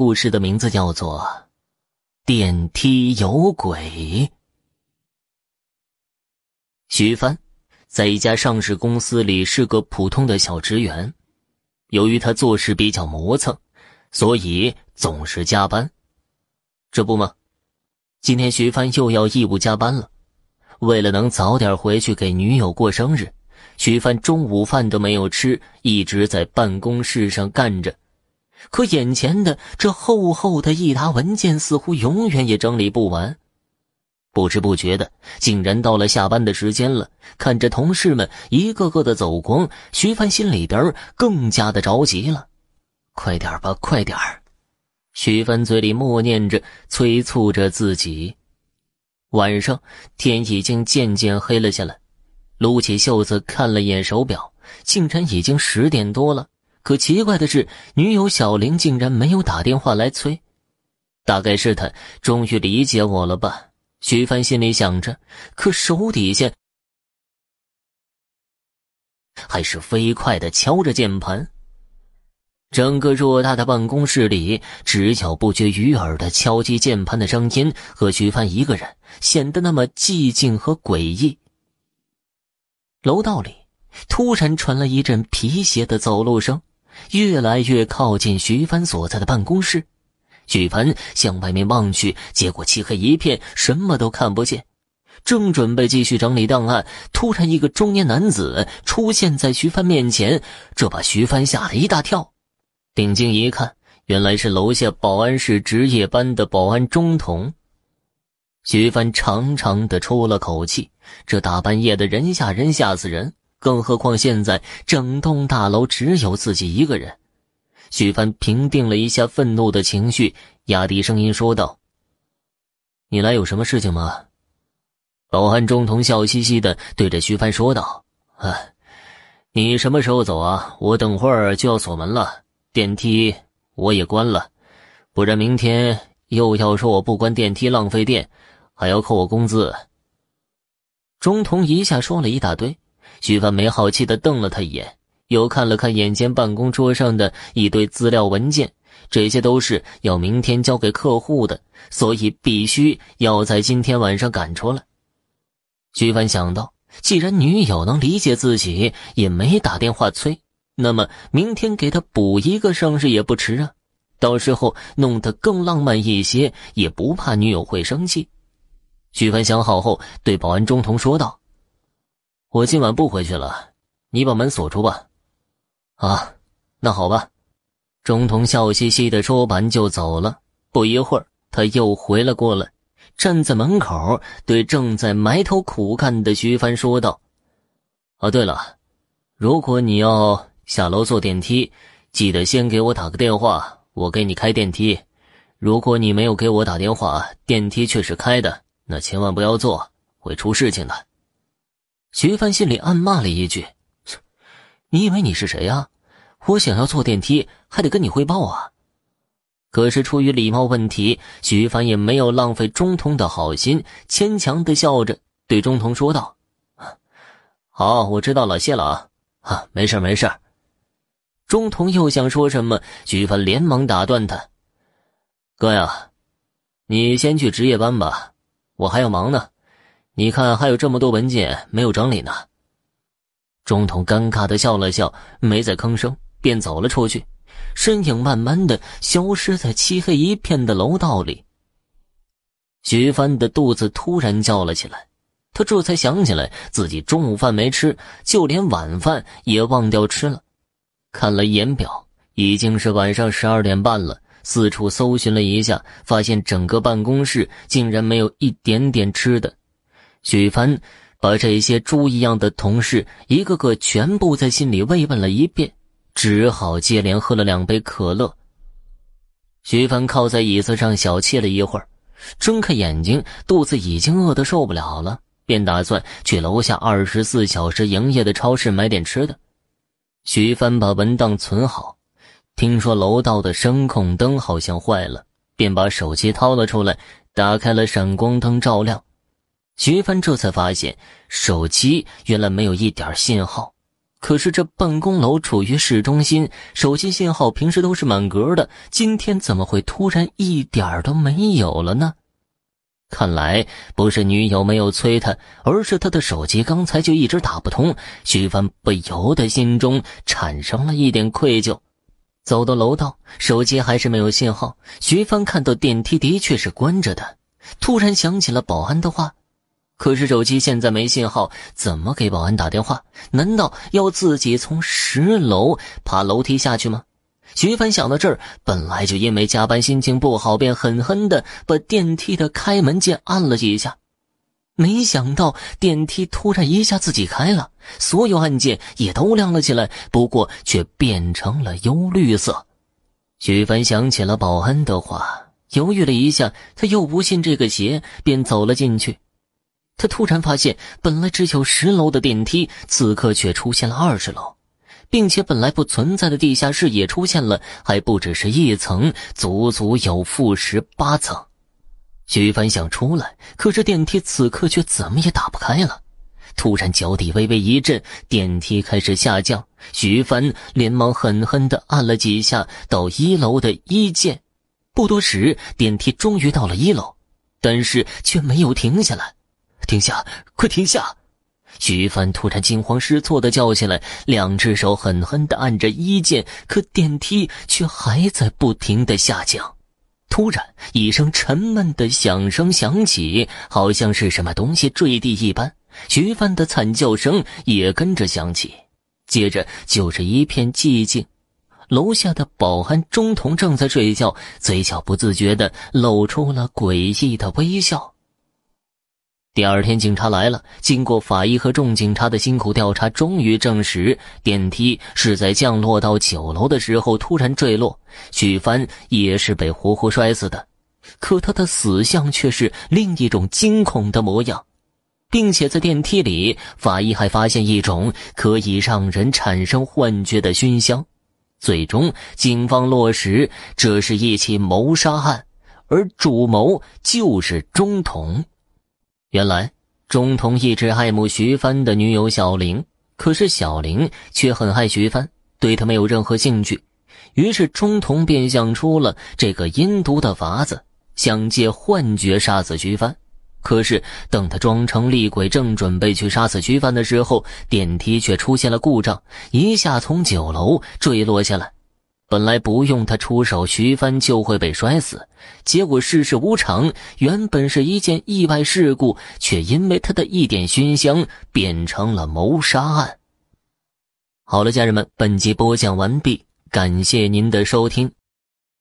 故事的名字叫做《电梯有鬼》。徐帆在一家上市公司里是个普通的小职员，由于他做事比较磨蹭，所以总是加班。这不吗，今天徐帆又要义务加班了。为了能早点回去给女友过生日，徐帆中午饭都没有吃，一直在办公室上干着。可眼前的这厚厚的一沓文件，似乎永远也整理不完。不知不觉的，竟然到了下班的时间了。看着同事们一个个的走光，徐帆心里边更加的着急了。快点吧，快点！徐帆嘴里默念着，催促着自己。晚上，天已经渐渐黑了下来，撸起袖子看了眼手表，竟然已经十点多了。可奇怪的是，女友小玲竟然没有打电话来催，大概是她终于理解我了吧？徐帆心里想着，可手底下还是飞快的敲着键盘。整个偌大的办公室里，只有不绝于耳的敲击键盘的声音和徐帆一个人，显得那么寂静和诡异。楼道里突然传来一阵皮鞋的走路声。越来越靠近徐帆所在的办公室，徐帆向外面望去，结果漆黑一片，什么都看不见。正准备继续整理档案，突然一个中年男子出现在徐帆面前，这把徐帆吓了一大跳。定睛一看，原来是楼下保安室值夜班的保安钟童。徐帆长长的出了口气，这大半夜的人吓人，吓死人。更何况现在整栋大楼只有自己一个人，徐帆平定了一下愤怒的情绪，压低声音说道：“你来有什么事情吗？”保安中童笑嘻嘻的对着徐帆说道：“啊，你什么时候走啊？我等会儿就要锁门了，电梯我也关了，不然明天又要说我不关电梯浪费电，还要扣我工资。”中童一下说了一大堆。徐帆没好气的瞪了他一眼，又看了看眼前办公桌上的一堆资料文件，这些都是要明天交给客户的，所以必须要在今天晚上赶出来。徐帆想到，既然女友能理解自己，也没打电话催，那么明天给他补一个生日也不迟啊。到时候弄得更浪漫一些，也不怕女友会生气。徐帆想好后，对保安中童说道。我今晚不回去了，你把门锁住吧。啊，那好吧。钟童笑嘻嘻的说完就走了。不一会儿，他又回了过来，站在门口对正在埋头苦干的徐帆说道：“啊，对了，如果你要下楼坐电梯，记得先给我打个电话，我给你开电梯。如果你没有给我打电话，电梯却是开的，那千万不要坐，会出事情的。”徐帆心里暗骂了一句：“你以为你是谁呀？我想要坐电梯，还得跟你汇报啊！”可是出于礼貌问题，徐帆也没有浪费中童的好心，牵强的笑着对中童说道：“好，我知道了，谢了啊！啊，没事没事。”中童又想说什么，徐帆连忙打断他：“哥呀，你先去值夜班吧，我还要忙呢。”你看，还有这么多文件没有整理呢。中统尴尬的笑了笑，没再吭声，便走了出去，身影慢慢的消失在漆黑一片的楼道里。徐帆的肚子突然叫了起来，他这才想起来自己中午饭没吃，就连晚饭也忘掉吃了。看了一眼表，已经是晚上十二点半了。四处搜寻了一下，发现整个办公室竟然没有一点点吃的。许帆把这些猪一样的同事一个个全部在心里慰问了一遍，只好接连喝了两杯可乐。徐帆靠在椅子上小憩了一会儿，睁开眼睛，肚子已经饿得受不了了，便打算去楼下二十四小时营业的超市买点吃的。徐帆把文档存好，听说楼道的声控灯好像坏了，便把手机掏了出来，打开了闪光灯照亮。徐帆这才发现，手机原来没有一点信号，可是这办公楼处于市中心，手机信号平时都是满格的，今天怎么会突然一点都没有了呢？看来不是女友没有催他，而是他的手机刚才就一直打不通。徐帆不由得心中产生了一点愧疚。走到楼道，手机还是没有信号。徐帆看到电梯的确是关着的，突然想起了保安的话。可是手机现在没信号，怎么给保安打电话？难道要自己从十楼爬楼梯下去吗？徐帆想到这儿，本来就因为加班心情不好，便狠狠地把电梯的开门键按了几下。没想到电梯突然一下自己开了，所有按键也都亮了起来，不过却变成了幽绿色。徐帆想起了保安的话，犹豫了一下，他又不信这个邪，便走了进去。他突然发现，本来只有十楼的电梯，此刻却出现了二十楼，并且本来不存在的地下室也出现了，还不只是一层，足足有负十八层。徐帆想出来，可是电梯此刻却怎么也打不开了。突然脚底微微一震，电梯开始下降。徐帆连忙狠狠地按了几下到一楼的一键，不多时，电梯终于到了一楼，但是却没有停下来。停下！快停下！徐帆突然惊慌失措的叫起来，两只手狠狠的按着一键，可电梯却还在不停的下降。突然，一声沉闷的响声响起，好像是什么东西坠地一般。徐帆的惨叫声也跟着响起，接着就是一片寂静。楼下的保安钟童正在睡觉，嘴角不自觉的露出了诡异的微笑。第二天，警察来了。经过法医和众警察的辛苦调查，终于证实电梯是在降落到九楼的时候突然坠落，许帆也是被活活摔死的。可他的死相却是另一种惊恐的模样，并且在电梯里，法医还发现一种可以让人产生幻觉的熏香。最终，警方落实这是一起谋杀案，而主谋就是钟彤。原来，钟童一直爱慕徐帆的女友小玲，可是小玲却很爱徐帆，对他没有任何兴趣。于是，钟童便想出了这个阴毒的法子，想借幻觉杀死徐帆。可是，等他装成厉鬼，正准备去杀死徐帆的时候，电梯却出现了故障，一下从九楼坠落下来。本来不用他出手，徐帆就会被摔死。结果世事无常，原本是一件意外事故，却因为他的一点熏香，变成了谋杀案。好了，家人们，本集播讲完毕，感谢您的收听。